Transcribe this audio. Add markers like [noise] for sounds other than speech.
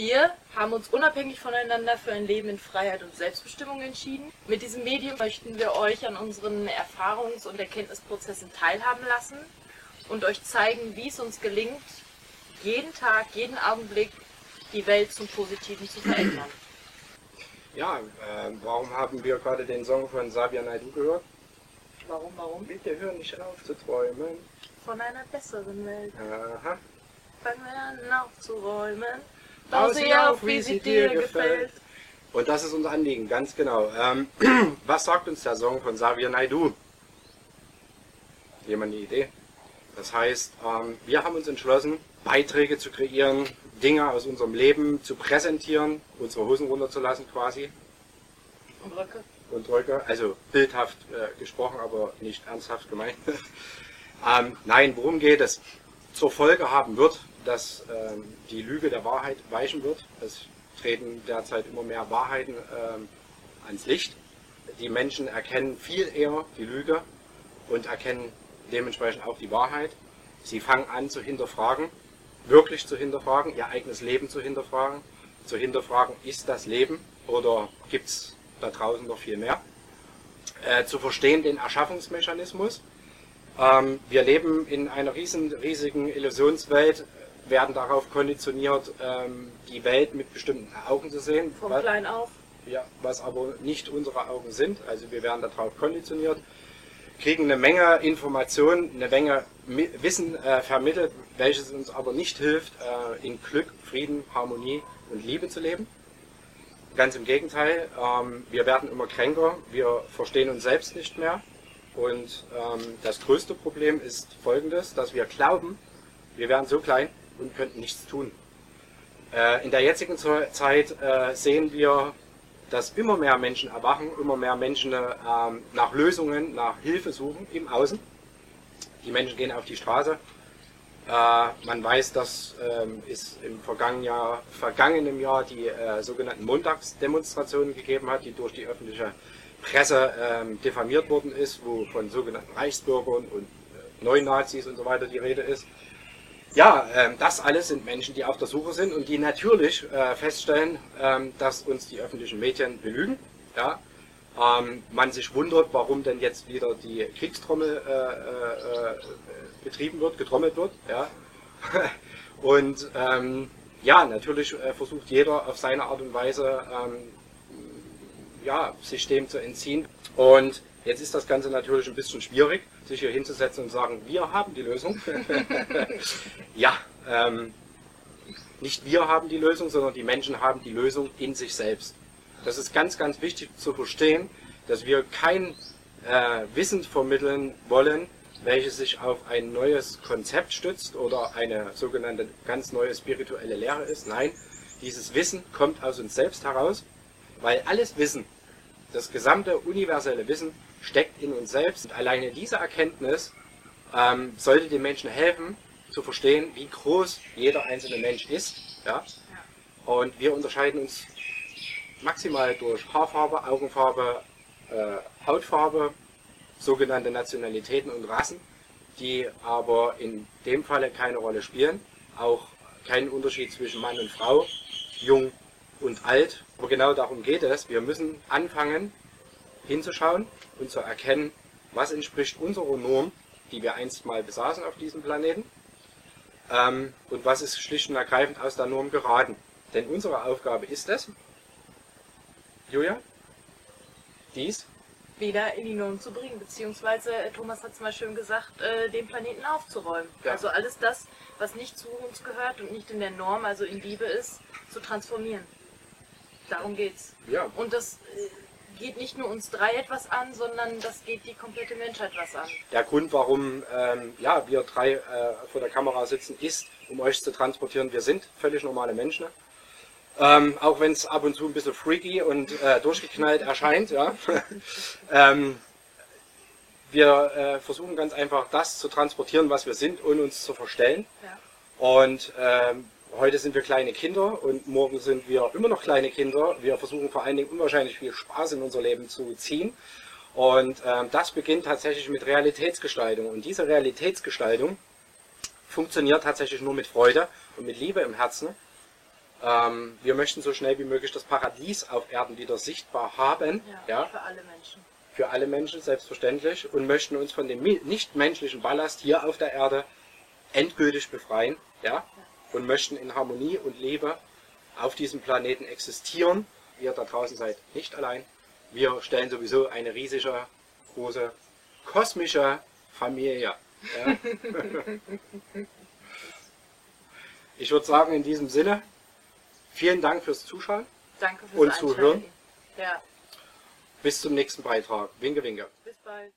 Wir haben uns unabhängig voneinander für ein Leben in Freiheit und Selbstbestimmung entschieden. Mit diesem Medium möchten wir euch an unseren Erfahrungs- und Erkenntnisprozessen teilhaben lassen und euch zeigen, wie es uns gelingt, jeden Tag, jeden Augenblick die Welt zum Positiven zu verändern. Ja, äh, warum haben wir gerade den Song von Sabia Naidu gehört? Warum, warum? Bitte hör nicht auf zu träumen. Von einer besseren Welt. Aha. Fangen wir an aufzuräumen. Bau sie auf, wie sie dir gefällt. Und das ist unser Anliegen, ganz genau. Ähm, [clears throat] was sagt uns der Song von Savia Naidu? Jemand eine Idee? Das heißt, ähm, wir haben uns entschlossen, Beiträge zu kreieren, Dinge aus unserem Leben zu präsentieren, unsere Hosen runterzulassen quasi Und Röcke. und Röcke, also bildhaft äh, gesprochen, aber nicht ernsthaft gemeint. [laughs] ähm, nein, worum geht es? Zur Folge haben wird, dass ähm, die Lüge der Wahrheit weichen wird. Es treten derzeit immer mehr Wahrheiten ähm, ans Licht. Die Menschen erkennen viel eher die Lüge und erkennen dementsprechend auch die Wahrheit. Sie fangen an zu hinterfragen, wirklich zu hinterfragen, ihr eigenes Leben zu hinterfragen, zu hinterfragen, ist das Leben oder gibt es da draußen noch viel mehr? Äh, zu verstehen den Erschaffungsmechanismus. Ähm, wir leben in einer riesen, riesigen Illusionswelt, werden darauf konditioniert, ähm, die Welt mit bestimmten Augen zu sehen. Vom Was- Klein auf. ja, was aber nicht unsere Augen sind. Also wir werden darauf konditioniert, kriegen eine Menge Informationen, eine Menge Wissen äh, vermittelt, welches uns aber nicht hilft, äh, in Glück, Frieden, Harmonie und Liebe zu leben. Ganz im Gegenteil, ähm, wir werden immer kränker, wir verstehen uns selbst nicht mehr. Und ähm, das größte Problem ist folgendes, dass wir glauben, wir wären so klein und könnten nichts tun. Äh, in der jetzigen Zeit äh, sehen wir, dass immer mehr Menschen erwachen, immer mehr Menschen ähm, nach Lösungen, nach Hilfe suchen im Außen. Die Menschen gehen auf die Straße. Äh, man weiß, dass ähm, es im vergangenen Jahr, vergangenen Jahr die äh, sogenannten Montagsdemonstrationen gegeben hat, die durch die öffentliche Presse ähm, diffamiert worden ist, wo von sogenannten Reichsbürgern und äh, Neunazis und so weiter die Rede ist. Ja, ähm, das alles sind Menschen, die auf der Suche sind und die natürlich äh, feststellen, ähm, dass uns die öffentlichen Medien belügen. Ja? Ähm, man sich wundert, warum denn jetzt wieder die Kriegstrommel äh, äh, äh, betrieben wird, getrommelt wird. Ja? [laughs] und ähm, ja, natürlich äh, versucht jeder auf seine Art und Weise ähm, ja, sich dem zu entziehen. Und jetzt ist das Ganze natürlich ein bisschen schwierig, sich hier hinzusetzen und sagen, wir haben die Lösung. [laughs] ja, ähm, nicht wir haben die Lösung, sondern die Menschen haben die Lösung in sich selbst. Das ist ganz, ganz wichtig zu verstehen, dass wir kein äh, Wissen vermitteln wollen, welches sich auf ein neues Konzept stützt oder eine sogenannte ganz neue spirituelle Lehre ist. Nein, dieses Wissen kommt aus uns selbst heraus, weil alles Wissen, das gesamte universelle Wissen steckt in uns selbst. Und alleine diese Erkenntnis ähm, sollte den Menschen helfen, zu verstehen, wie groß jeder einzelne Mensch ist. Ja? Und wir unterscheiden uns maximal durch Haarfarbe, Augenfarbe, äh, Hautfarbe, sogenannte Nationalitäten und Rassen, die aber in dem Falle keine Rolle spielen. Auch keinen Unterschied zwischen Mann und Frau, jung und alt. Aber genau darum geht es. Wir müssen anfangen hinzuschauen und zu erkennen, was entspricht unserer Norm, die wir einst mal besaßen auf diesem Planeten, ähm, und was ist schlicht und ergreifend aus der Norm geraten. Denn unsere Aufgabe ist es, Julia, dies wieder in die Norm zu bringen, beziehungsweise äh, Thomas hat es mal schön gesagt, äh, den Planeten aufzuräumen. Ja. Also alles das, was nicht zu uns gehört und nicht in der Norm, also in Liebe ist, zu transformieren. Darum geht's. Ja. Und das äh, geht nicht nur uns drei etwas an, sondern das geht die komplette Menschheit was an. Der Grund, warum ähm, ja, wir drei äh, vor der Kamera sitzen, ist, um euch zu transportieren, wir sind völlig normale Menschen. Ähm, auch wenn es ab und zu ein bisschen freaky und äh, durchgeknallt erscheint. Ja. [laughs] ähm, wir äh, versuchen ganz einfach das zu transportieren, was wir sind, ohne uns zu verstellen. Ja. Und ähm, heute sind wir kleine Kinder und morgen sind wir immer noch kleine Kinder. Wir versuchen vor allen Dingen unwahrscheinlich viel Spaß in unser Leben zu ziehen. Und ähm, das beginnt tatsächlich mit Realitätsgestaltung. Und diese Realitätsgestaltung funktioniert tatsächlich nur mit Freude und mit Liebe im Herzen. Ähm, wir möchten so schnell wie möglich das Paradies auf Erden wieder sichtbar haben. Ja, für alle Menschen. Für alle Menschen selbstverständlich und möchten uns von dem nichtmenschlichen Ballast hier auf der Erde endgültig befreien. Ja? Und möchten in Harmonie und Liebe auf diesem Planeten existieren. Ihr da draußen seid nicht allein. Wir stellen sowieso eine riesige, große, kosmische Familie. Ja? [laughs] Ich würde sagen, in diesem Sinne, vielen Dank fürs Zuschauen. Danke fürs Und zuhören. Ja, Bis zum nächsten Beitrag. Winke, winke. bis bald.